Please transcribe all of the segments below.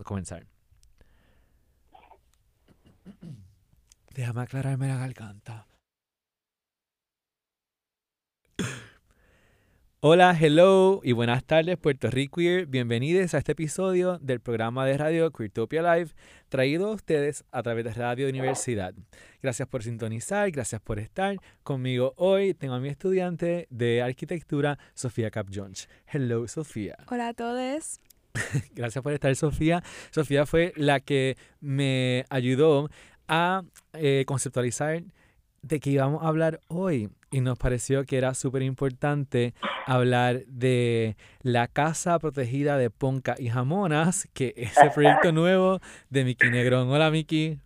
a comenzar. Déjame aclararme la garganta. Hola, hello y buenas tardes Puerto Rico. Bienvenidos a este episodio del programa de radio Queertopia Live, traído a ustedes a través de Radio Universidad. Gracias por sintonizar, gracias por estar conmigo hoy. Tengo a mi estudiante de arquitectura, Sofía Cap Jones. Hello, Sofía. Hola a todos. gracias por estar, Sofía. Sofía fue la que me ayudó a eh, conceptualizar de qué íbamos a hablar hoy y nos pareció que era súper importante hablar de la Casa Protegida de Ponca y Jamonas, que es el proyecto nuevo de Miki Negrón. Hola, Miki.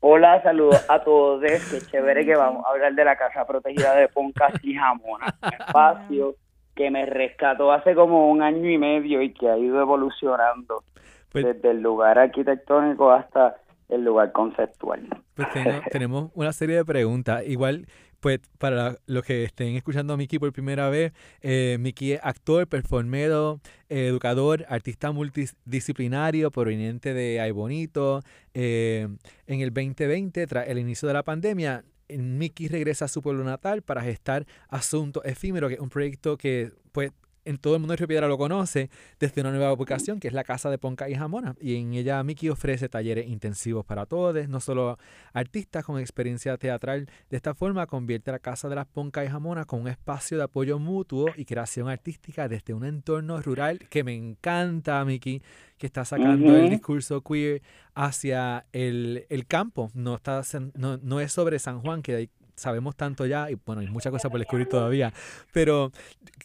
Hola, saludos a todos. Qué chévere que vamos a hablar de la Casa Protegida de Poncas y Jamonas, un espacio que me rescató hace como un año y medio y que ha ido evolucionando pues desde el lugar arquitectónico hasta el lugar conceptual. Pues tenemos una serie de preguntas. Igual, pues para los que estén escuchando a Miki por primera vez, eh, Miki es actor, performero, educador, artista multidisciplinario proveniente de Ay Bonito. Eh, en el 2020, tras el inicio de la pandemia, Miki regresa a su pueblo natal para gestar Asunto Efímero, que es un proyecto que pues en todo el mundo de Río Piedra lo conoce desde una nueva ubicación que es la Casa de Ponca y Jamona. Y en ella Miki ofrece talleres intensivos para todos, no solo artistas con experiencia teatral. De esta forma convierte la Casa de las Ponca y Jamona con un espacio de apoyo mutuo y creación artística desde un entorno rural que me encanta, Miki, que está sacando el discurso queer hacia el, el campo. No, está, no, no es sobre San Juan, que hay sabemos tanto ya y bueno, hay muchas cosas por descubrir todavía, pero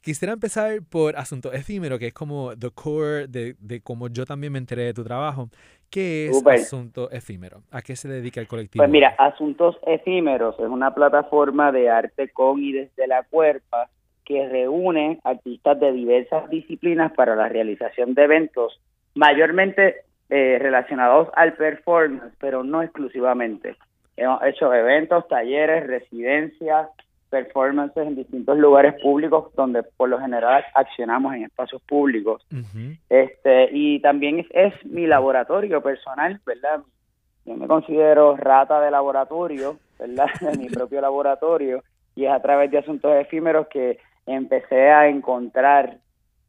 quisiera empezar por Asunto Efímero, que es como the core de, de cómo yo también me enteré de tu trabajo. ¿Qué es Asunto Efímero? ¿A qué se dedica el colectivo? Pues mira, Asuntos Efímeros es una plataforma de arte con y desde la cuerpa que reúne artistas de diversas disciplinas para la realización de eventos, mayormente eh, relacionados al performance, pero no exclusivamente. Hemos hecho eventos, talleres, residencias, performances en distintos lugares públicos donde por lo general accionamos en espacios públicos. Este y también es, mi laboratorio personal, ¿verdad? Yo me considero rata de laboratorio, ¿verdad? De mi propio laboratorio y es a través de asuntos efímeros que empecé a encontrar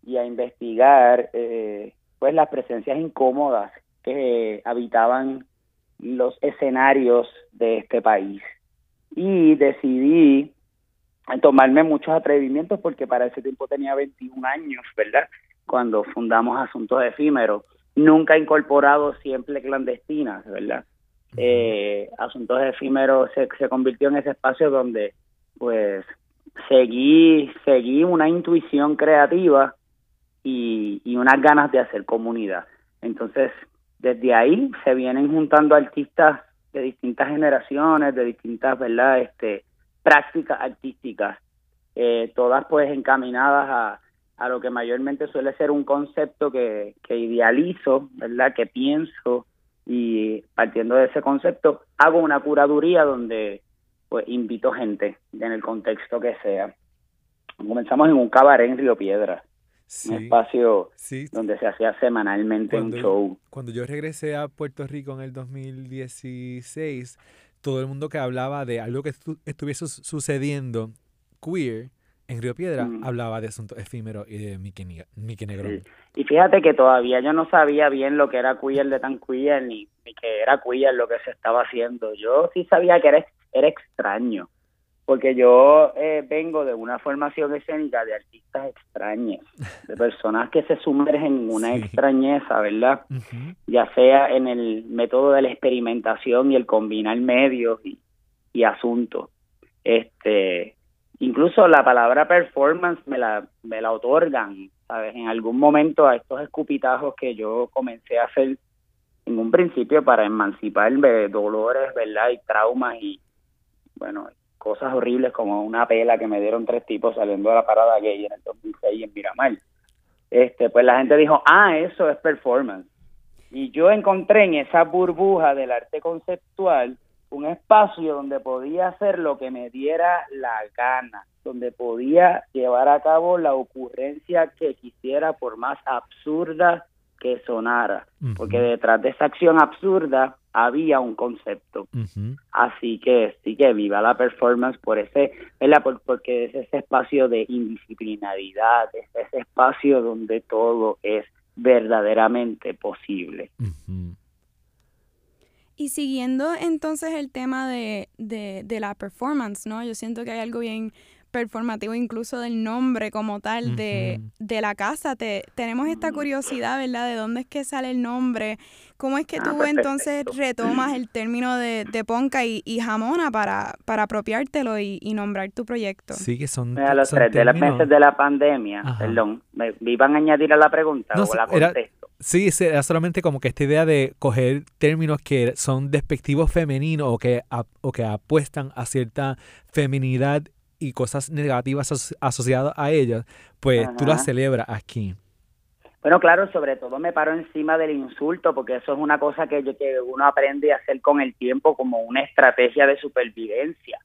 y a investigar eh, pues las presencias incómodas que habitaban los escenarios de este país. Y decidí tomarme muchos atrevimientos porque para ese tiempo tenía 21 años, ¿verdad? Cuando fundamos Asuntos Efímeros. Nunca incorporado siempre clandestinas, ¿verdad? Eh, Asuntos Efímeros se, se convirtió en ese espacio donde pues seguí, seguí una intuición creativa y, y unas ganas de hacer comunidad. Entonces desde ahí se vienen juntando artistas de distintas generaciones, de distintas, ¿verdad? Este, prácticas artísticas, eh, todas pues encaminadas a, a lo que mayormente suele ser un concepto que, idealizo, ¿verdad? Que pienso y partiendo de ese concepto hago una curaduría donde pues invito gente en el contexto que sea. Comenzamos en un cabaret en Río Piedras un espacio donde se hacía semanalmente un show. Cuando yo regresé a Puerto Rico en el 2016, todo el mundo que hablaba de algo que estuviese sucediendo queer en Río Piedra mm. hablaba de asuntos efímeros y de Mickey, Negrón. Y fíjate que todavía yo no sabía bien lo que era queer de tan queer ni, ni que era queer lo que se estaba haciendo. Yo sí sabía que era, era extraño porque yo eh, vengo de una formación escénica de artistas extraños, de personas que se sumergen en una extrañeza, ¿verdad? Ya sea en el método de la experimentación y el combinar medios y, y asuntos. Este, incluso la palabra performance me la, me la otorgan, ¿sabes? En algún momento a estos escupitajos que yo comencé a hacer en un principio para emanciparme de dolores, ¿verdad? Y traumas y, bueno, cosas horribles como una pela que me dieron tres tipos saliendo de la parada gay en el 2006 en Miramar. Este, pues la gente dijo, ah, eso es performance. Y yo encontré en esa burbuja del arte conceptual un espacio donde podía hacer lo que me diera la gana, donde podía llevar a cabo la ocurrencia que quisiera, por más absurda que sonara, porque detrás de esa acción absurda había un concepto. Así que sí que viva la performance por ese, ¿verdad? porque es ese espacio de indisciplinaridad, es ese espacio donde todo es verdaderamente posible. Y siguiendo entonces el tema de, de, de, la performance, ¿no? Yo siento que hay algo bien performativo incluso del nombre como tal de, de la casa. Te, tenemos esta curiosidad, ¿verdad? De dónde es que sale el nombre. ¿Cómo es que ah, tú entonces retomas el término de, de Ponca y, y, Jamona para, para apropiártelo y, y, nombrar tu proyecto? Sí, que son. A los tres de los meses de la pandemia, perdón, ¿me, iban a añadir a la pregunta o la contesto? sí, era solamente como que esta idea de coger términos que son despectivos femeninos o que, o que apuestan a cierta feminidad y cosas negativas asociadas a ellas, pues tú las celebras aquí. Bueno, claro, sobre todo me paro encima del insulto, porque eso es una cosa que, que uno aprende a hacer con el tiempo como una estrategia de supervivencia.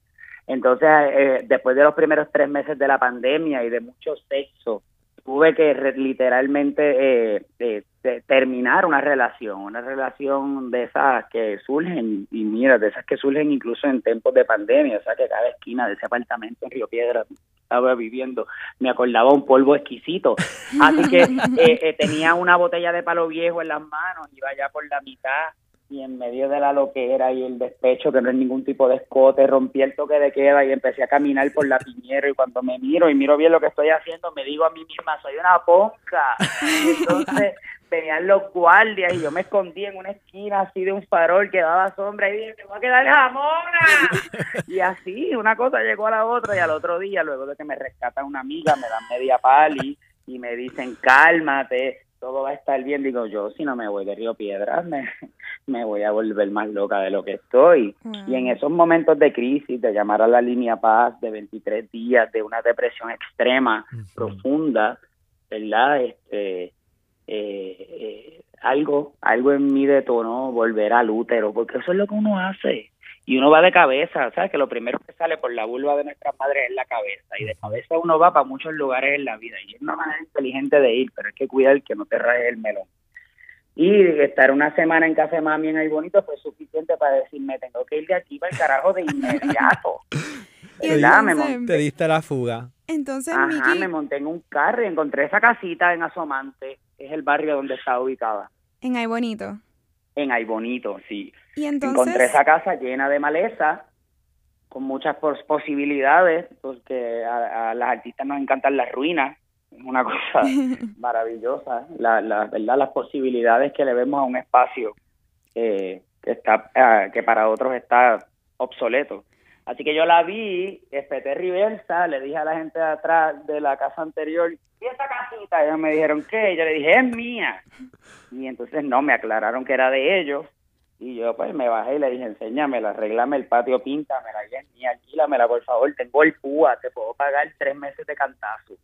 Entonces, eh, después de los primeros tres meses de la pandemia y de mucho sexo, tuve que literalmente eh, eh, terminar una relación, una relación de esas que surgen, y mira, de esas que surgen incluso en tiempos de pandemia, o sea que cada esquina de ese apartamento en Río Piedra estaba viviendo, me acordaba un polvo exquisito. Así que eh, tenía una botella de palo viejo en las manos, iba ya por la mitad y en medio de la loquera y el despecho, que no es ningún tipo de escote, rompí el toque de queda y empecé a caminar por la piñera y cuando me miro y miro bien lo que estoy haciendo, me digo a mí misma, soy una ponca. Entonces venían los guardias y yo me escondí en una esquina así de un farol que daba sombra y dije, me voy a quedar jamona. y así, una cosa llegó a la otra y al otro día, luego de que me rescata una amiga, me dan media pali y me dicen, cálmate, todo va a estar bien. Digo, yo si no me voy de Río Piedras, me, me voy a volver más loca de lo que estoy. Y en esos momentos de crisis, de llamar a la línea paz de 23 días, de una depresión extrema, profunda, ¿verdad? Este, eh, eh, algo, algo en mí detonó volver al útero, porque eso es lo que uno hace y uno va de cabeza, ¿sabes? Que lo primero que sale por la vulva de nuestra madre es la cabeza, y de cabeza uno va para muchos lugares en la vida, y es una manera inteligente de ir, pero hay que cuidar que no te raye el melón. Y estar una semana en casa de mami en el bonito fue suficiente para decirme, tengo que ir de aquí para el carajo de inmediato. Me Te diste la fuga. Entonces, Ajá, me monté en un carro y encontré esa casita en Asomante, es el barrio donde está ubicada. En Ay Bonito en Ay Bonito, sí. ¿Y entonces? Encontré esa casa llena de maleza, con muchas posibilidades, porque a, las artistas nos encantan las ruinas, una cosa maravillosa, la, la, ¿verdad? las posibilidades que le vemos a un espacio que, está, ah, que para otros está obsoleto. Así que yo la vi, espeté reversa, le dije a la gente de atrás de la casa anterior, ¿y esa casita? Ellos me dijeron, ¿qué? Yo le dije, es mía. Y entonces no, me aclararon que era de ellos. Y yo pues me bajé y le dije, enséñamela, arreglame el patio, píntamela, y es mía, alquílamela, por favor, tengo el púa, te puedo pagar tres meses de cantazo.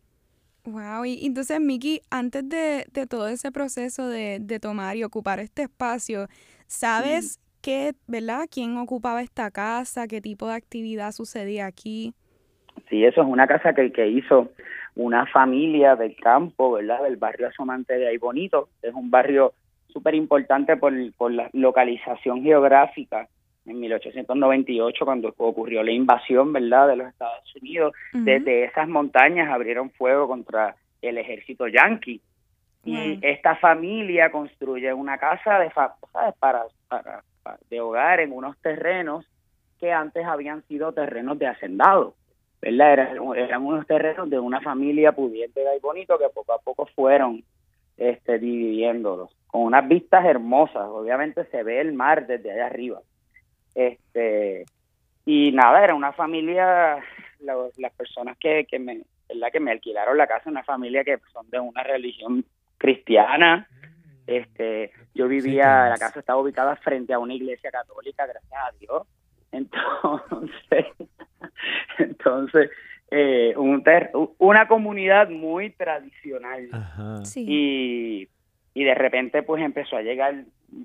Wow, y entonces Miki, antes de, de, todo ese proceso de, de, tomar y ocupar este espacio, ¿sabes qué, verdad? ¿Quién ocupaba esta casa? ¿Qué tipo de actividad sucedía aquí? Sí, eso es una casa que, que hizo una familia del campo, ¿verdad? Del barrio Asomante de Ahí Bonito. Es un barrio súper importante por, por la localización geográfica. En 1898, cuando ocurrió la invasión, ¿verdad?, de los Estados Unidos, desde esas montañas abrieron fuego contra el ejército yanqui. Y esta familia construye una casa de, Para, para de hogar en unos terrenos que antes habían sido terrenos de hacendado. ¿verdad? Eran, unos terrenos de una familia pudiente y bonito que poco a poco fueron este, dividiéndolos, con unas vistas hermosas, obviamente se ve el mar desde allá arriba. Este, y nada, era una familia, las personas que, que, me, ¿verdad? que me alquilaron la casa, una familia que son de una religión cristiana, este, yo vivía, la casa estaba ubicada frente a una iglesia católica, gracias a Dios. Entonces, entonces eh, un una comunidad muy tradicional. Y, y de repente pues empezó a llegar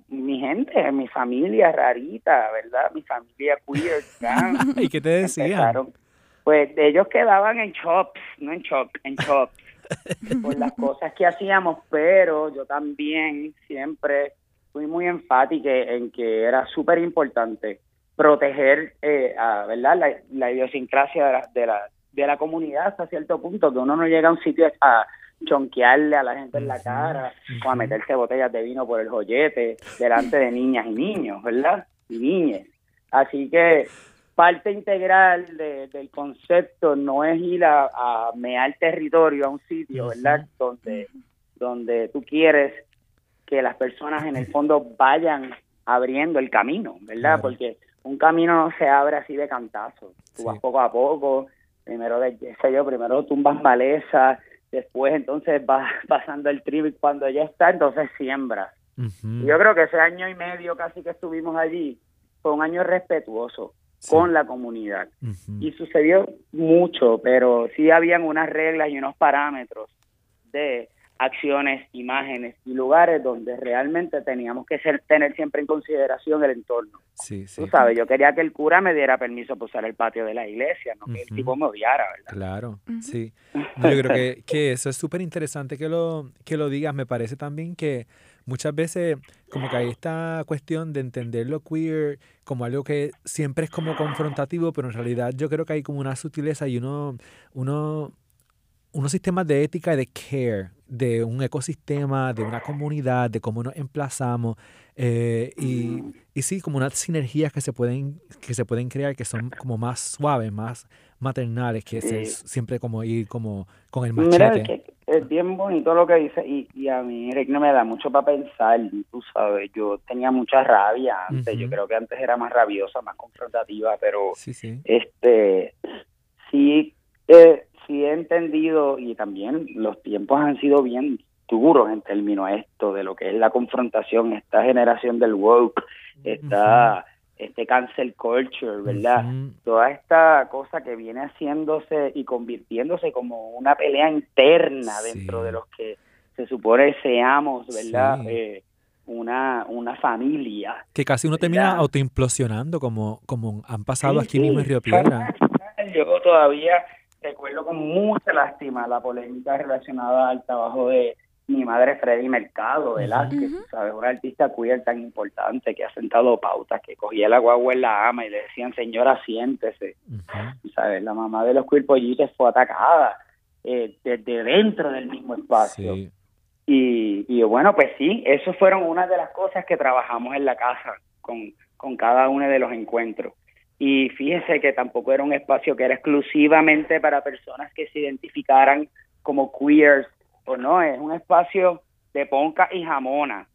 mi gente, mi familia rarita, ¿verdad? Mi familia queer. ¿Y qué te decían? pues ellos quedaban en shops, no en shock, en shops por las cosas que hacíamos, pero yo también siempre fui muy enfática en que era súper importante proteger eh, a, ¿verdad? La, la idiosincrasia de la, de, la, de la comunidad hasta cierto punto, que uno no llega a un sitio a chonquearle a la gente en la cara o a meterse botellas de vino por el joyete delante de niñas y niños, ¿verdad? Y niñas. Así que parte integral del concepto no es ir a, a, mear territorio a un sitio, ¿verdad? Donde, donde tú quieres que las personas en el fondo vayan abriendo el camino, ¿verdad? Porque un camino no se abre así de cantazo. Tú vas poco a poco, primero, de, sé yo, primero tumbas maleza, después entonces vas pasando el tribu y cuando ya está, entonces siembras. Yo creo que ese año y medio casi que estuvimos allí fue un año respetuoso con la comunidad. Y sucedió mucho, pero sí habían unas reglas y unos parámetros de acciones, imágenes y lugares donde realmente teníamos que ser, tener siempre en consideración el entorno. Sí, sí. Tú sabes, yo quería que el cura me diera permiso para usar el patio de la iglesia, no que el tipo me odiara, ¿verdad? Claro, sí. yo creo que, que eso es súper interesante que lo, que lo digas. Me parece también que muchas veces como que hay esta cuestión de entender lo queer como algo que siempre es como confrontativo, pero en realidad yo creo que hay como una sutileza y uno, uno unos sistemas de ética y de care de un ecosistema, de una comunidad, de cómo nos emplazamos eh, y, y, sí, como unas sinergias que se pueden que se pueden crear que son como más suaves, más maternales, que es siempre como ir como con el machete. Mira, que es bien bonito lo que dice y, y a mí no me da mucho para pensar, tú sabes, yo tenía mucha rabia antes, yo creo que antes era más rabiosa, más confrontativa, pero sí, sí. este sí eh, sí he entendido y también los tiempos han sido bien duros en términos de esto, de lo que es la confrontación, esta generación del woke, esta, este cancel culture, ¿verdad? Toda esta cosa que viene haciéndose y convirtiéndose como una pelea interna dentro de los que se supone seamos, ¿verdad? Eh, una, una familia. Que casi uno termina autoimplosionando como, como han pasado aquí mismo en Río Piedra. Yo todavía recuerdo con mucha lástima la polémica relacionada al trabajo de mi madre Freddy Mercado, ¿verdad? Que, ¿sabes? Una artista queer tan importante que ha sentado pautas, que cogía la guagua en la ama y le decían, señora, siéntese. ¿Sabes? La mamá de los queer pollitos fue atacada eh, desde dentro del mismo espacio. Y, y bueno, pues sí, eso fueron una de las cosas que trabajamos en la casa con, con cada uno de los encuentros. Y fíjese que tampoco era un espacio que era exclusivamente para personas que se identificaran como queers o no, es un espacio de ponca y jamona,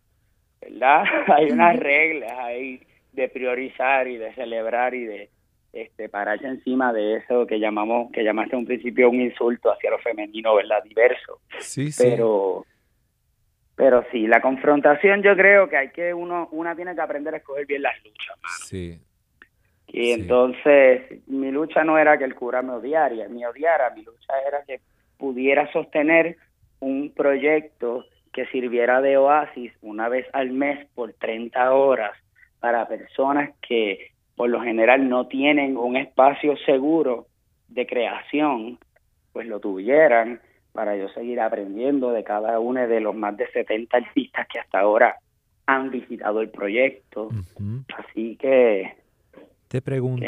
¿verdad? hay unas reglas ahí de priorizar y de celebrar y de este pararse encima de eso que llamamos que llamaste un principio un insulto hacia lo femenino, ¿verdad? Diverso. Sí, sí. Pero pero sí, la confrontación yo creo que hay que uno una tiene que aprender a escoger bien las luchas. Sí, y entonces mi lucha no era que el cura me odiara, me odiara, mi lucha era que pudiera sostener un proyecto que sirviera de oasis una vez al mes por 30 horas para personas que por lo general no tienen un espacio seguro de creación, pues lo tuvieran para yo seguir aprendiendo de cada uno de los más de 70 artistas que hasta ahora han visitado el proyecto. Así que te pregunto,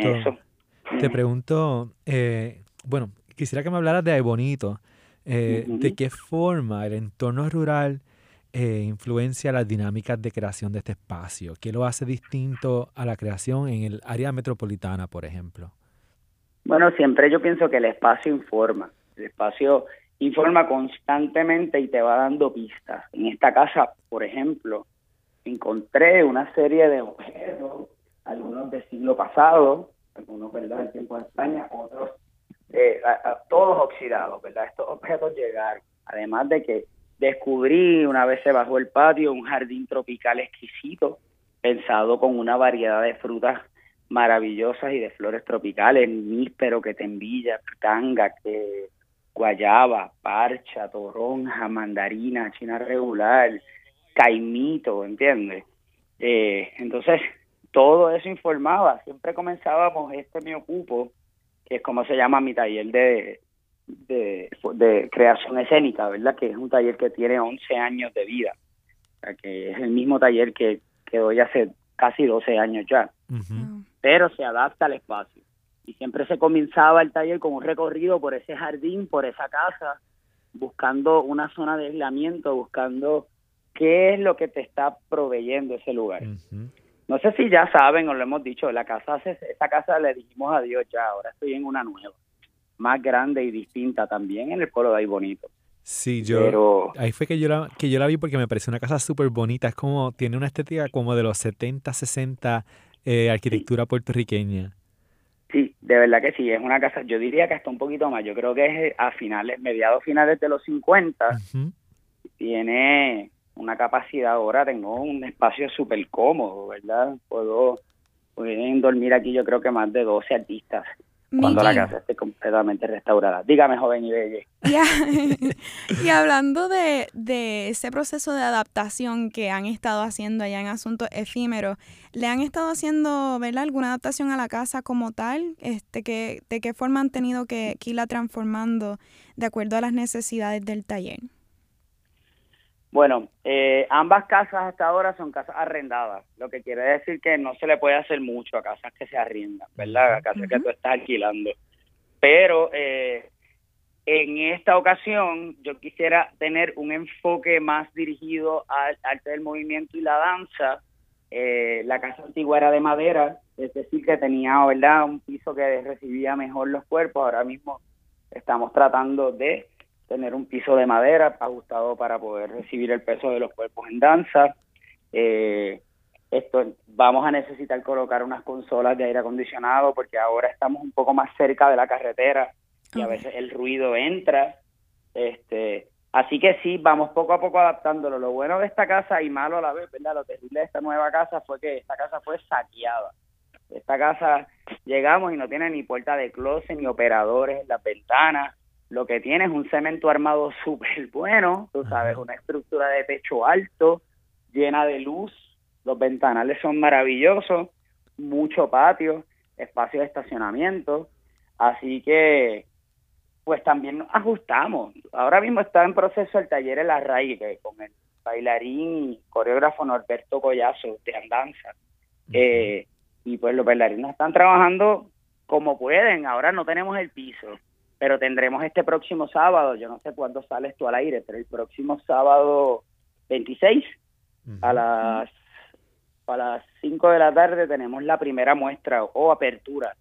te pregunto, eh, bueno, quisiera que me hablaras de Bonito. Eh, ¿De qué forma el entorno rural eh, influencia las dinámicas de creación de este espacio? ¿Qué lo hace distinto a la creación en el área metropolitana, por ejemplo? Bueno, siempre yo pienso que el espacio informa. El espacio informa constantemente y te va dando pistas. En esta casa, por ejemplo, encontré una serie de objetos algunos del siglo pasado, algunos, ¿verdad?, del tiempo de España, otros eh, todos oxidados, ¿verdad? Estos objetos llegaron. Además de que descubrí, una vez se bajó el patio, un jardín tropical exquisito, pensado con una variedad de frutas maravillosas y de flores tropicales, níspero, que tembilla, tanga, que guayaba, parcha, toronja, mandarina, china regular, caimito, ¿entiendes? Eh, entonces, todo eso informaba. Siempre comenzábamos, este me ocupo, que es como se llama mi taller de, de, de creación escénica, ¿verdad? Que es un taller que tiene 11 años de vida, o sea, que es el mismo taller que, que doy hace casi 12 años ya, pero se adapta al espacio. Y siempre se comenzaba el taller con un recorrido por ese jardín, por esa casa, buscando una zona de aislamiento, buscando qué es lo que te está proveyendo ese lugar. No sé si ya saben o lo hemos dicho, la casa, esa casa le dijimos adiós ya, ahora estoy en una nueva, más grande y distinta también en el pueblo de ahí bonito. Sí, yo ahí fue que yo la, que yo la vi porque me pareció una casa súper bonita, es como, tiene una estética como de los 70, 60, eh, arquitectura puertorriqueña. Sí, de verdad que sí, es una casa, yo diría que hasta un poquito más, yo creo que es a finales, mediados finales de los 50, tiene una capacidad ahora, tengo un espacio súper cómodo, ¿verdad? Puedo, pueden dormir aquí yo creo que más de 12 artistas cuando la casa esté completamente restaurada. Dígame, joven y belle. y hablando de, de, ese proceso de adaptación que han estado haciendo allá en Asuntos Efímeros, ¿le han estado haciendo ¿verdad? alguna adaptación a la casa como tal? Este, que, ¿De qué forma han tenido que, que irla transformando de acuerdo a las necesidades del taller? Bueno, eh, ambas casas hasta ahora son casas arrendadas, lo que quiere decir que no se le puede hacer mucho a casas que se arriendan, ¿verdad? A casas que tú estás alquilando. Pero eh, en esta ocasión yo quisiera tener un enfoque más dirigido al arte del movimiento y la danza. Eh, la casa antigua era de madera, es decir, que tenía, ¿verdad? Un piso que recibía mejor los cuerpos. Ahora mismo estamos tratando de tener un piso de madera ajustado para poder recibir el peso de los cuerpos en danza. Eh, esto vamos a necesitar colocar unas consolas de aire acondicionado porque ahora estamos un poco más cerca de la carretera y a veces el ruido entra. Este, así que sí, vamos poco a poco adaptándolo. Lo bueno de esta casa y malo a la vez, ¿verdad? Lo terrible de esta nueva casa fue que esta casa fue saqueada. Esta casa llegamos y no tiene ni puerta de closet ni operadores en las ventanas lo que tiene es un cemento armado súper bueno, tú sabes, una estructura de techo alto, llena de luz, los ventanales son maravillosos, mucho patio, espacio de estacionamiento, así que pues también ajustamos. Ahora mismo está en proceso el taller El Arraigue con el bailarín y coreógrafo Norberto Collazo de Andanza. Eh, y pues los bailarines están trabajando como pueden, ahora no tenemos el piso, pero tendremos este próximo sábado, yo no sé cuándo sales tú al aire, pero el próximo sábado 26 a las a las 5 de la tarde tenemos la primera muestra o apertura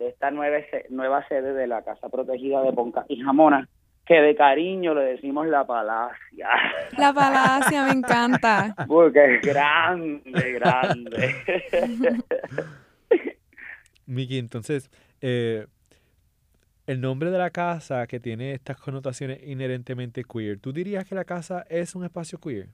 de esta nueva, nueva sede de la Casa Protegida de Ponca y Jamona, que de cariño le decimos la Palacia. La Palacia, me encanta. Porque es grande, grande. Miki, entonces, eh, el nombre de la casa que tiene estas connotaciones inherentemente queer, ¿tú dirías que la casa es un espacio queer?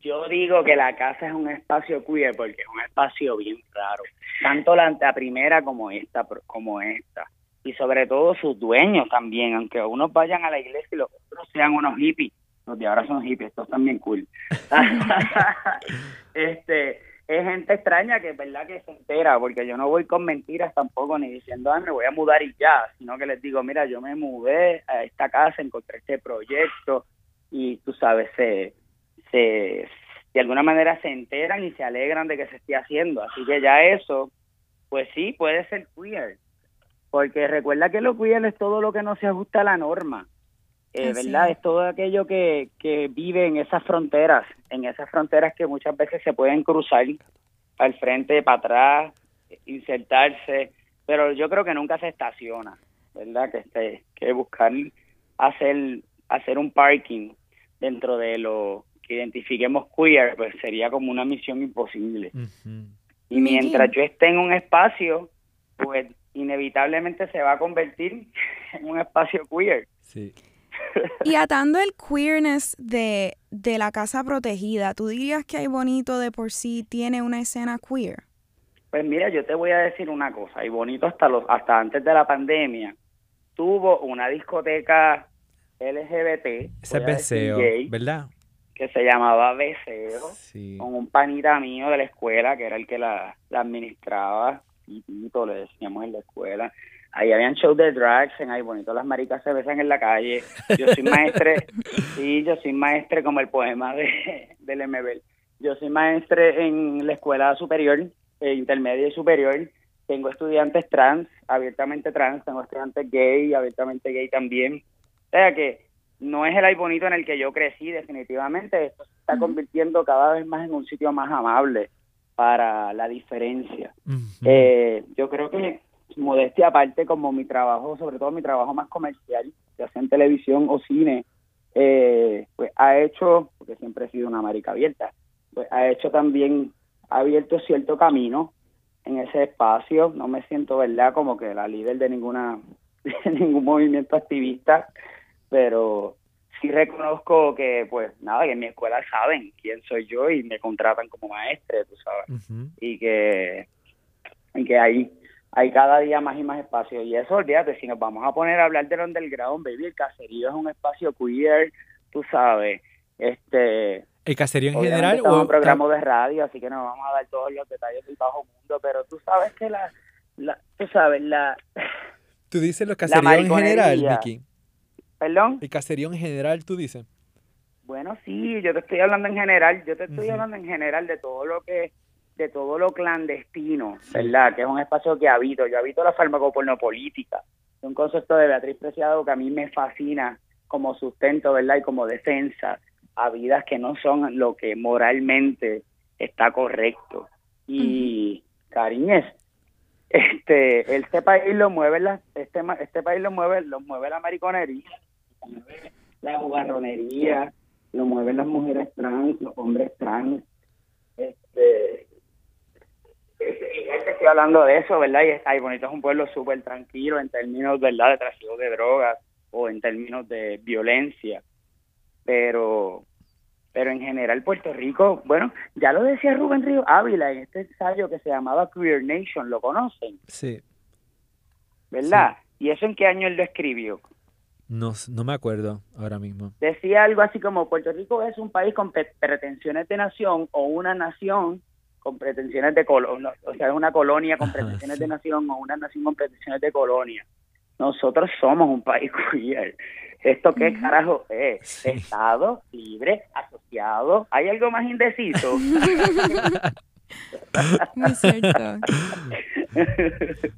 Yo digo que la casa es un espacio queer porque es un espacio bien raro, tanto la, primera como esta, como esta, y sobre todo sus dueños también, aunque unos vayan a la iglesia y los otros sean unos hippies, los de ahora son hippies, estos también cool. este, es gente extraña que es verdad que se entera, porque yo no voy con mentiras tampoco, ni diciendo, ah, me voy a mudar y ya, sino que les digo, mira, yo me mudé a esta casa, encontré este proyecto y tú sabes, se, se, de alguna manera se enteran y se alegran de que se esté haciendo. Así que ya eso, pues sí, puede ser queer, porque recuerda que lo queer es todo lo que no se ajusta a la norma. Eh, ¿verdad? Es todo aquello que, que vive en esas fronteras, en esas fronteras que muchas veces se pueden cruzar al frente, para atrás, insertarse, pero yo creo que nunca se estaciona, ¿verdad? Que, este, que buscar hacer, hacer un parking dentro de lo que identifiquemos queer, pues sería como una misión imposible. Y mientras yo esté en un espacio, pues inevitablemente se va a convertir en un espacio queer. Sí. Y atando el queerness de, de la casa protegida, ¿tú dirías que hay bonito de por sí tiene una escena queer? Pues mira, yo te voy a decir una cosa, y bonito hasta los hasta antes de la pandemia tuvo una discoteca LGBT, ese ¿verdad? Que se llamaba Beseo, con un panita mío de la escuela que era el que la, la administraba, y le decíamos en la escuela. Ahí habían shows de drags en ahí bonito, las maricas se besan en la calle. Yo soy maestre, sí, yo soy maestre como el poema de, del MBL. Yo soy maestre en la escuela superior, eh, intermedia y superior. Tengo estudiantes trans, abiertamente trans, tengo estudiantes gay, abiertamente gay también. O sea que no es el ay bonito en el que yo crecí, definitivamente. Esto se está convirtiendo cada vez más en un sitio más amable para la diferencia. eh, yo creo que modestia aparte, como mi trabajo, sobre todo mi trabajo más comercial, ya sea en televisión o cine, eh, pues ha hecho, porque siempre he sido una marica abierta, pues ha hecho también, ha abierto cierto camino en ese espacio. No me siento, ¿verdad?, como que la líder de ninguna de ningún movimiento activista, pero sí reconozco que, pues nada, que en mi escuela saben quién soy yo y me contratan como maestre, tú sabes, y que y que hay hay cada día más y más espacio. Y eso, olvídate, si nos vamos a poner a hablar del underground, baby, el caserío es un espacio queer, tú sabes. este ¿El caserío en general? o un programa de radio, así que no vamos a dar todos los detalles del bajo mundo, pero tú sabes que la, la tú sabes, la... ¿Tú dices los caseríos en general, Vicky? ¿Perdón? ¿El caserío en general, tú dices? Bueno, sí, yo te estoy hablando en general, yo te estoy hablando en general de todo lo que de todo lo clandestino, ¿verdad? Que es un espacio que habito. Yo habito la farmacopornopolítica. Es un concepto de Beatriz Preciado que a mí me fascina como sustento, ¿verdad? Y como defensa a vidas que no son lo que moralmente está correcto. Y, cariñes, este, este país lo mueve la, este, este país lo mueve, lo mueve la mariconería, la jugarronería, lo mueven las mujeres trans, los hombres trans, este, estoy hablando de eso, ¿verdad? Y está bonito, es un pueblo súper tranquilo en términos, ¿verdad?, de tráfico de drogas o en términos de violencia. Pero pero en general Puerto Rico, bueno, ya lo decía Rubén Río Ávila en este ensayo que se llamaba Queer Nation, ¿lo conocen? Sí. ¿Verdad? ¿Y eso en qué año él lo escribió? No, no me acuerdo ahora mismo. Decía algo así como Puerto Rico es un país con pretensiones de nación o una nación con pretensiones de colonia, o sea, es una colonia con pretensiones de nación o una nación con pretensiones de colonia. Nosotros somos un país queer. ¿Esto qué carajo es? Estado libre, asociado. ¿Hay algo más indeciso? Muy cierto.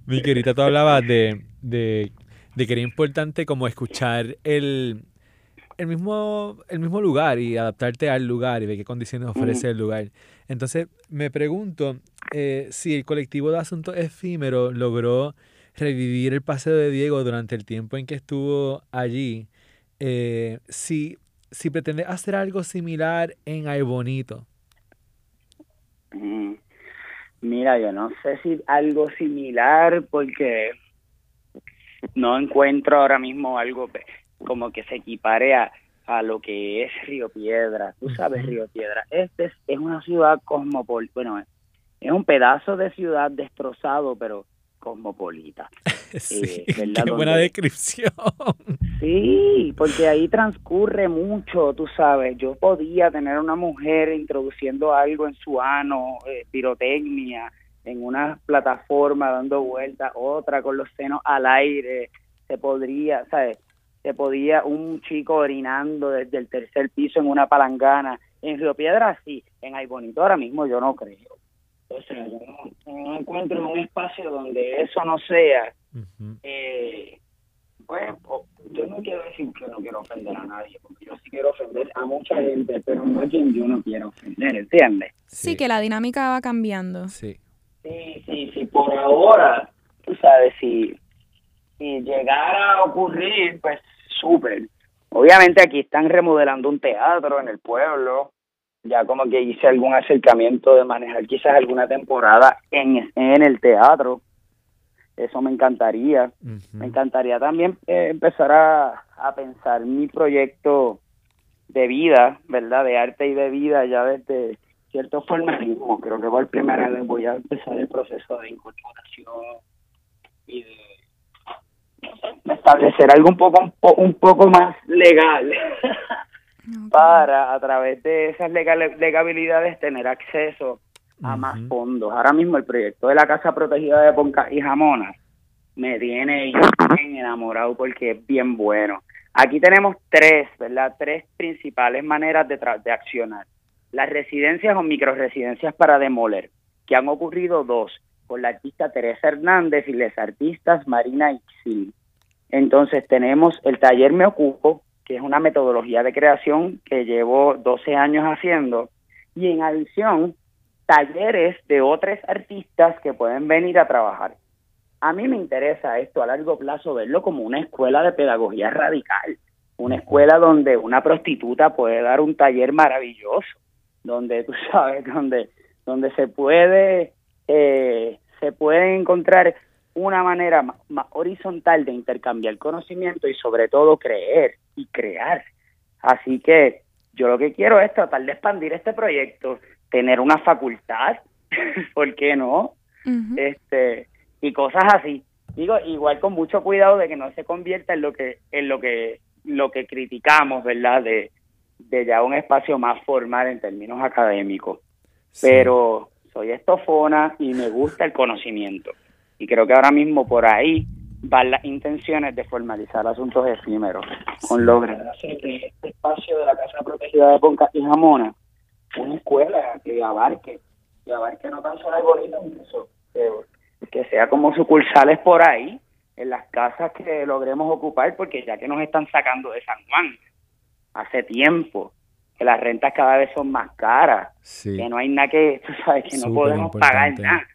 Mi querida, tú hablabas de, de, de que era importante como escuchar el, el mismo, el mismo lugar y adaptarte al lugar y de qué condiciones ofrece el lugar. Entonces, me pregunto eh, si el colectivo de asuntos efímeros logró revivir el paseo de Diego durante el tiempo en que estuvo allí. Eh, si, si pretende hacer algo similar en Ay Bonito. Mm, mira, yo no sé si algo similar porque no encuentro ahora mismo algo como que se equipare a, lo que es Río Piedra. Tú sabes, Río Piedra. Este es, una ciudad cosmopolita. Bueno, es un pedazo de ciudad destrozado, pero cosmopolita. Sí, eh, qué buena descripción. Sí, porque ahí transcurre mucho, tú sabes. Yo podía tener una mujer introduciendo algo en su ano, eh, pirotecnia, en una plataforma dando vueltas, otra con los senos al aire. Se podría, ¿sabes? Se podía un chico orinando desde el tercer piso en una palangana. En Río Piedra sí, en Ay Bonito ahora mismo yo no creo. O sea, yo no, encuentro un espacio donde eso no sea. eh, pues yo no quiero decir que no quiero ofender a nadie, porque yo sí quiero ofender a mucha gente, pero no a quien yo no quiero ofender, ¿entiendes? Sí. que la dinámica va cambiando. Sí. Sí, sí, sí, por ahora, tú sabes, si, si llegara a ocurrir, pues súper. Obviamente aquí están remodelando un teatro en el pueblo, ya como que hice algún acercamiento de manejar quizás alguna temporada en, en el teatro. Eso me encantaría. Me encantaría también eh, empezar a, a pensar mi proyecto de vida, ¿verdad? De arte y de vida ya desde cierto formalismo. Creo que por primera vez voy a empezar el proceso de incorporación y de establecer algo un poco un, poco más legal para a través de esas legal, legabilidades tener acceso a más fondos. Ahora mismo el proyecto de la Casa Protegida de Ponca y Jamonas me tiene bien enamorado porque es bien bueno. Aquí tenemos tres, ¿verdad? Tres principales maneras de, de accionar. Las residencias o microresidencias para demoler, que han ocurrido dos, con la artista Teresa Hernández y las artistas Marina Ixil. Entonces tenemos el taller Me Ocupo, que es una metodología de creación que llevo 12 años haciendo, y en adición, talleres de otros artistas que pueden venir a trabajar. A mí me interesa esto a largo plazo, verlo como una escuela de pedagogía radical, una escuela donde una prostituta puede dar un taller maravilloso, donde tú sabes, donde, donde se puede, eh, se puede encontrar una manera más, horizontal de intercambiar conocimiento y sobre todo creer y crear. Así que yo lo que quiero es tratar de expandir este proyecto, tener una facultad, ¿por qué no? Este y cosas así. Digo, igual con mucho cuidado de que no se convierta en lo que en lo que lo que criticamos, ¿verdad? De, de ya un espacio más formal en términos académicos. Pero soy estofona y me gusta el conocimiento. Y creo que ahora mismo por ahí van las intenciones de formalizar asuntos efímeros con hacer de este espacio de la Casa Protegida de Ponca y Jamona una escuela que abarque, que abarque no tan solo el bonito, que, que sea como sucursales por ahí, en las casas que logremos ocupar, porque ya que nos están sacando de San Juan hace tiempo, que las rentas cada vez son más caras, que no hay nada que, tú sabes, que no podemos pagar nada.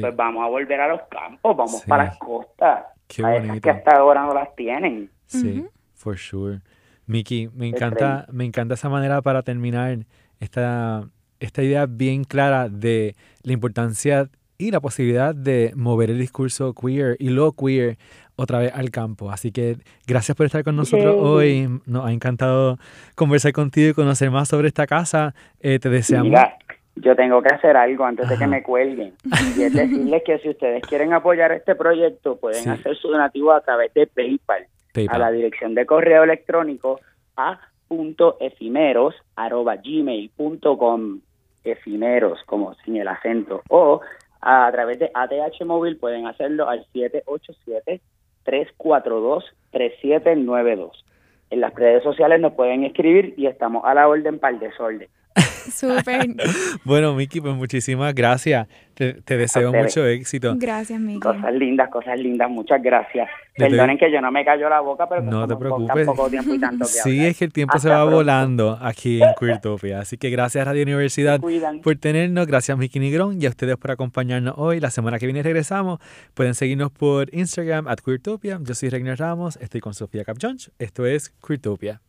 Pues vamos a volver a los campos, vamos para las costas, Qué a que hasta ahora no las tienen. Sí, for sure. Miki, me encanta, me encanta esa manera para terminar esta, esta idea bien clara de la importancia y la posibilidad de mover el discurso queer y lo queer otra vez al campo. Así que gracias por estar con nosotros hoy. Nos ha encantado conversar contigo y conocer más sobre esta casa. Eh, te deseamos. Mira, yo tengo que hacer algo antes de que me cuelguen. Y es decirles que si ustedes quieren apoyar este proyecto, pueden hacer su donativo a través de PayPal, PayPal. a la dirección de correo electrónico a efimeros arroba gmail.com efimeros como sin el acento o a través de ATH móvil pueden hacerlo al 787-342-3792. En las redes sociales nos pueden escribir y estamos a la orden para el desorden. Súper. bueno, Miki, pues muchísimas gracias. Te, deseo mucho éxito. Gracias, Miki. Cosas lindas, cosas lindas. Muchas gracias. Perdonen que yo no me cayó la boca, pero no te preocupes. Poco tiempo y tanto sí, es que el tiempo se va volando aquí en Queertopia. Así que gracias Radio Universidad por tenernos. Gracias, Miki Nigrón, y a ustedes por acompañarnos hoy. La semana que viene regresamos. Pueden seguirnos por Instagram at Queertopia. Yo soy Regner Ramos. Estoy con Sofía Capjones. Esto es Queertopia.